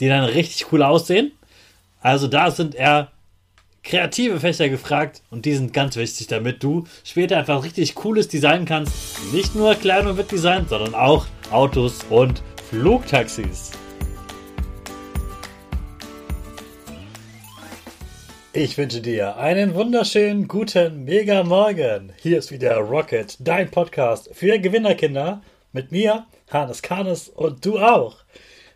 die dann richtig cool aussehen. Also da sind eher kreative Fächer gefragt und die sind ganz wichtig, damit du später einfach richtig cooles Design kannst. Nicht nur Klein- und Design, sondern auch Autos und Flugtaxis. Ich wünsche dir einen wunderschönen guten Mega Morgen. Hier ist wieder Rocket, dein Podcast für Gewinnerkinder mit mir, Hannes Karnes und du auch.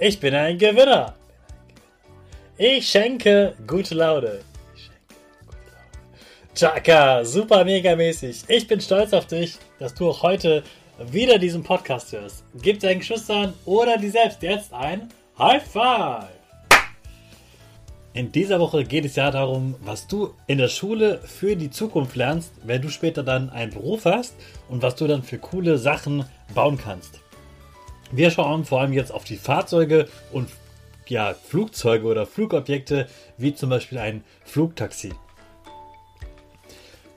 Ich bin ein Gewinner. Ich schenke gute Laune. Chaka, super mega mäßig. Ich bin stolz auf dich, dass du auch heute wieder diesen Podcast hörst. Gib deinen Geschwistern oder dir selbst jetzt ein High Five. In dieser Woche geht es ja darum, was du in der Schule für die Zukunft lernst, wenn du später dann einen Beruf hast und was du dann für coole Sachen bauen kannst. Wir schauen vor allem jetzt auf die Fahrzeuge und ja, Flugzeuge oder Flugobjekte, wie zum Beispiel ein Flugtaxi.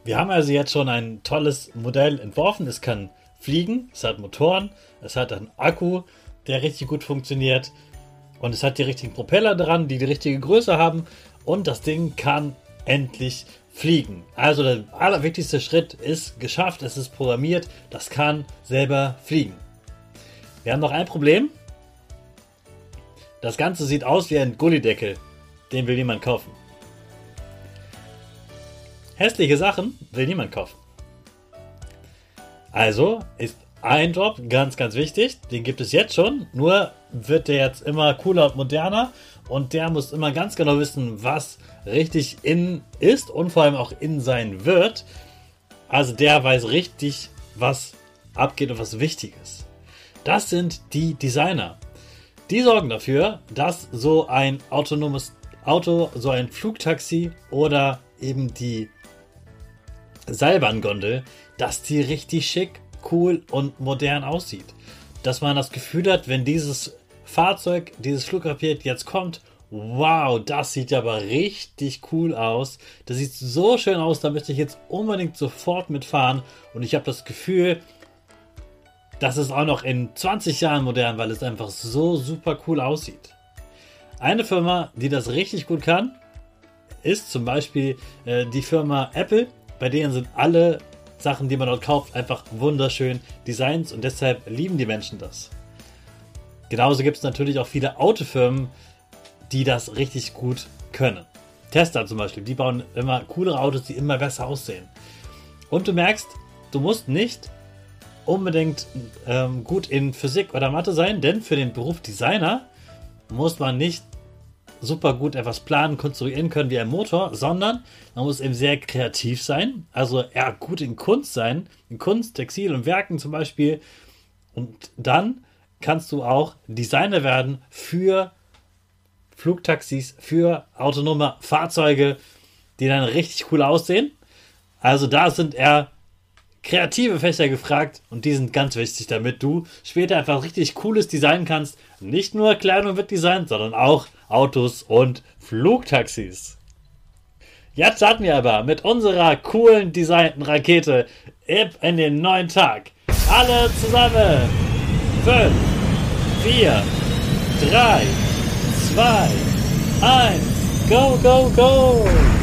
Wir haben also jetzt schon ein tolles Modell entworfen. Es kann fliegen, es hat Motoren, es hat einen Akku, der richtig gut funktioniert und es hat die richtigen Propeller dran, die die richtige Größe haben und das Ding kann endlich fliegen. Also der allerwichtigste Schritt ist geschafft, es ist programmiert, das kann selber fliegen. Wir haben noch ein Problem. Das Ganze sieht aus wie ein Gullideckel. Den will niemand kaufen. Hässliche Sachen will niemand kaufen. Also ist ein Job ganz, ganz wichtig. Den gibt es jetzt schon. Nur wird der jetzt immer cooler und moderner. Und der muss immer ganz genau wissen, was richtig in ist und vor allem auch in sein wird. Also der weiß richtig, was abgeht und was wichtig ist. Das sind die Designer. Die sorgen dafür, dass so ein autonomes Auto, so ein Flugtaxi oder eben die Seilbahngondel, dass die richtig schick, cool und modern aussieht. Dass man das Gefühl hat, wenn dieses Fahrzeug, dieses Flugpapier jetzt kommt, wow, das sieht aber richtig cool aus. Das sieht so schön aus, da möchte ich jetzt unbedingt sofort mitfahren. Und ich habe das Gefühl, das ist auch noch in 20 Jahren modern, weil es einfach so super cool aussieht. Eine Firma, die das richtig gut kann, ist zum Beispiel äh, die Firma Apple. Bei denen sind alle Sachen, die man dort kauft, einfach wunderschön Designs und deshalb lieben die Menschen das. Genauso gibt es natürlich auch viele Autofirmen, die das richtig gut können. Tesla zum Beispiel, die bauen immer coolere Autos, die immer besser aussehen. Und du merkst, du musst nicht unbedingt ähm, gut in Physik oder Mathe sein, denn für den Beruf Designer muss man nicht super gut etwas planen, konstruieren können wie ein Motor, sondern man muss eben sehr kreativ sein, also eher gut in Kunst sein, in Kunst, Textil und Werken zum Beispiel. Und dann kannst du auch Designer werden für Flugtaxis, für autonome Fahrzeuge, die dann richtig cool aussehen. Also da sind eher kreative Fächer gefragt und die sind ganz wichtig, damit du später einfach richtig cooles Design kannst. Nicht nur Kleidung wird designt, sondern auch Autos und Flugtaxis. Jetzt starten wir aber mit unserer coolen designten Rakete in den neuen Tag. Alle zusammen. 5, 4, 3, 2, 1, go, go, go!